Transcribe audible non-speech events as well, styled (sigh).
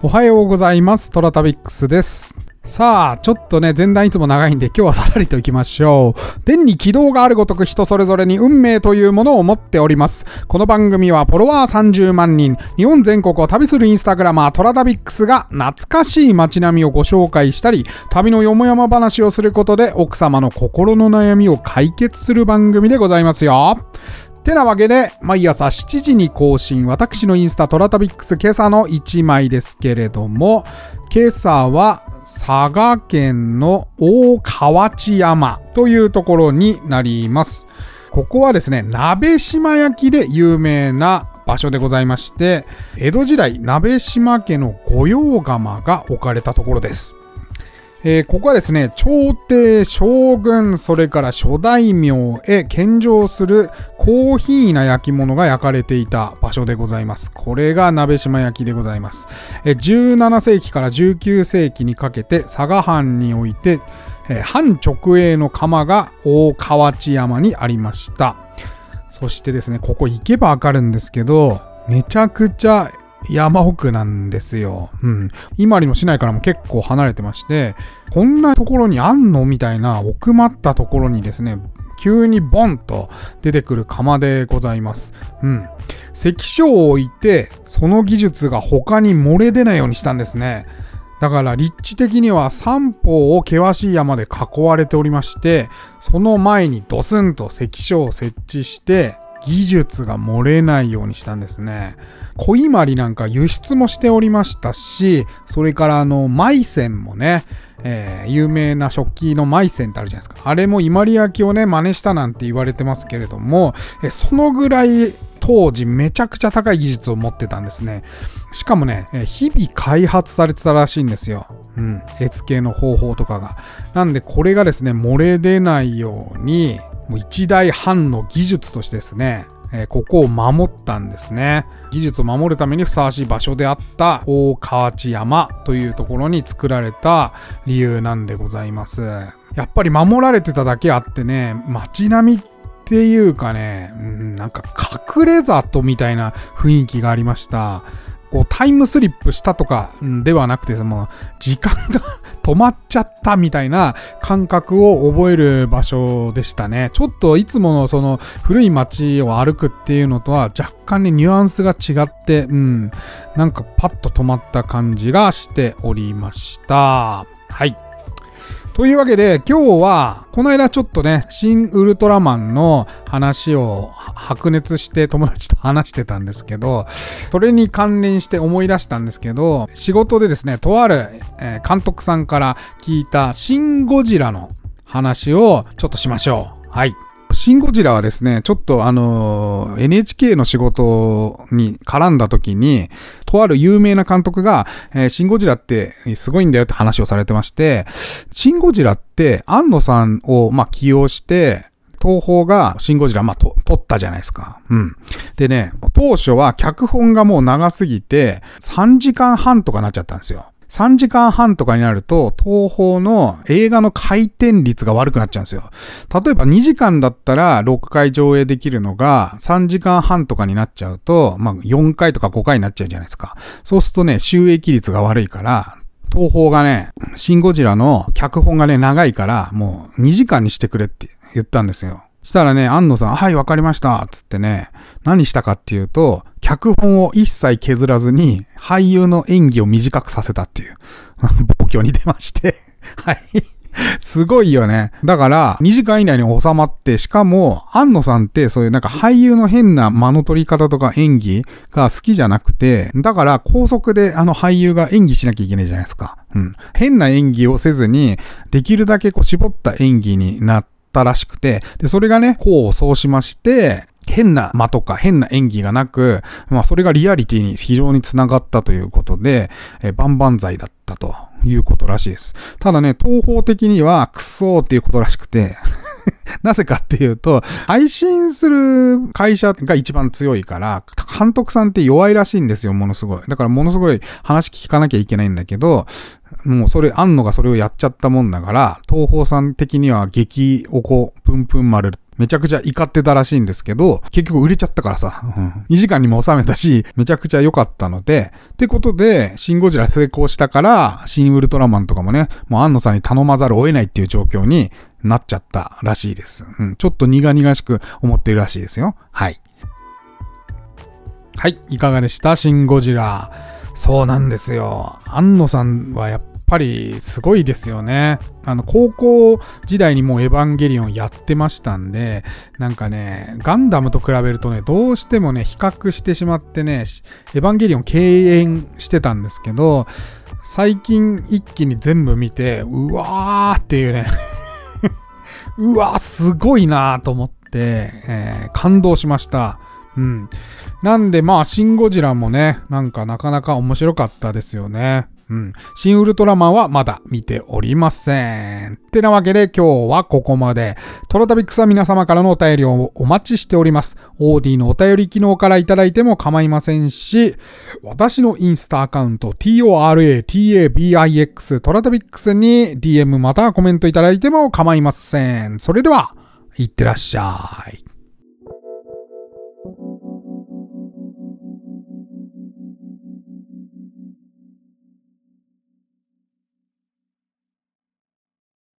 おはようございます。トラタビックスです。さあ、ちょっとね、前段いつも長いんで今日はさらりと行きましょう。天に軌道があるごとく人それぞれに運命というものを持っております。この番組はフォロワー30万人、日本全国を旅するインスタグラマートラタビックスが懐かしい街並みをご紹介したり、旅のよもやま話をすることで奥様の心の悩みを解決する番組でございますよ。てなわけで、毎朝7時に更新、私のインスタトラタビックス今朝の1枚ですけれども、今朝は佐賀県の大河内山というところになります。ここはですね、鍋島焼きで有名な場所でございまして、江戸時代、鍋島家の御用窯が置かれたところです。えーここはですね、朝廷、将軍、それから諸大名へ献上する高品位な焼き物が焼かれていた場所でございます。これが鍋島焼きでございます。えー17世紀から19世紀にかけて佐賀藩において、えー藩直営の窯が大河内山にありました。そしてですね、ここ行けばわかるんですけど、めちゃくちゃ山奥なんですよ。うん。今里の市内からも結構離れてまして、こんなところにあんのみたいな奥まったところにですね、急にボンと出てくる窯でございます。うん。関所を置いて、その技術が他に漏れ出ないようにしたんですね。だから立地的には三方を険しい山で囲われておりまして、その前にドスンと関所を設置して、技術が漏れないようにしたんですね。小伊万里なんか輸出もしておりましたし、それからあの、マイセンもね、えー有名な食器のマイセンってあるじゃないですか。あれも伊万里焼をね、真似したなんて言われてますけれども、えそのぐらい当時めちゃくちゃ高い技術を持ってたんですね。しかもね、え日々開発されてたらしいんですよ。うん。絵付けの方法とかが。なんでこれがですね、漏れ出ないように、もう一大半の技術としてですね、えーここを守ったんですね。技術を守るためにふさわしい場所であった大河内山というところに作られた理由なんでございます。やっぱり守られてただけあってね、街並みっていうかね、うんなんか隠れ里みたいな雰囲気がありました。こうタイムスリップしたとかではなくて、その時間が (laughs) 止まっちゃったみたいな感覚を覚える場所でしたね。ちょっといつものその古い街を歩くっていうのとは若干ねニュアンスが違って、うん、なんかパッと止まった感じがしておりました。はい。というわけで今日はこの間ちょっとね新ウルトラマンの話を白熱して友達と話してたんですけどそれに関連して思い出したんですけど仕事でですねとある、監督さんから聞いたシン・ゴジラの話をちょっとしましょう。はい。シン・ゴジラはですね、ちょっとあの NHK の仕事に絡んだ時に、とある有名な監督が、えーシン・ゴジラってすごいんだよって話をされてまして、シン・ゴジラって、安野さんを、まあ、起用して、東宝がシン・ゴジラ、まあ、と、撮ったじゃないですか。うん。でね、当初は脚本がもう長すぎて、3時間半とかなっちゃったんですよ。3時間半とかになると、東宝の映画の回転率が悪くなっちゃうんですよ。例えば2時間だったら6回上映できるのが3時間半とかになっちゃうと、まあ4回とか5回になっちゃうじゃないですか。そうするとね、収益率が悪いから、東宝がね、シン・ゴジラの脚本がね、長いから、もう2時間にしてくれって言ったんですよ。したらね、安野さん、はい、わかりました、つってね、何したかっていうと、脚本を一切削らずに、俳優の演技を短くさせたっていう、(laughs) 暴挙に出まして、(laughs) はい。すごいよね。だから、2時間以内に収まって、しかも、安野さんってそういうなんか俳優の変な間の取り方とか演技が好きじゃなくて、だから高速であの俳優が演技しなきゃいけないじゃないですか。うん。変な演技をせずに、できるだけこう絞った演技になってたらしくて、で、それがね、こうそうしまして、変な間とか変な演技がなく、まあそれがリアリティに非常につながったということで、えー、万々歳だったということらしいです。ただね、東方的にはクソーっていうことらしくて、(laughs) なぜかっていうと、配信する会社が一番強いから、監督さんって弱いらしいんですよ、ものすごい。だからものすごい話聞かなきゃいけないんだけど、もうそれ、あんのがそれをやっちゃったもんだから、東方さん的には激おこ、ぷんぷん丸めちゃくちゃ怒ってたらしいんですけど、結局売れちゃったからさ、うん、2時間にも収めたし、めちゃくちゃ良かったので、ってことで、シンゴジラ成功したから、シンウルトラマンとかもね、もう安野さんに頼まざるを得ないっていう状況になっちゃったらしいです。うん、ちょっと苦々しく思っているらしいですよ。はい。はい、いかがでした？シンゴジラ。そうなんですよ。安野さんはやっぱりすごいですよね。あの、高校時代にもうエヴァンゲリオンやってましたんで、なんかね、ガンダムと比べるとね、どうしてもね、比較してしまってね、エヴァンゲリオン敬遠してたんですけど、最近一気に全部見て、うわーっていうねうわすごいなと思って、えー、感動しました。うん。なんでまあ、シン・ゴジラもね、なんかなかなか面白かったですよね。うん。シン・ウルトラマンはまだ見ておりません。ってなわけで今日はここまで。トラタビックスは皆様からのお便りをお待ちしております。OD のお便り機能からいただいても構いませんし、私のインスタアカウント TORATABIX トラタビックスに DM またはコメントいただいても構いません。それでは、いってらっしゃい。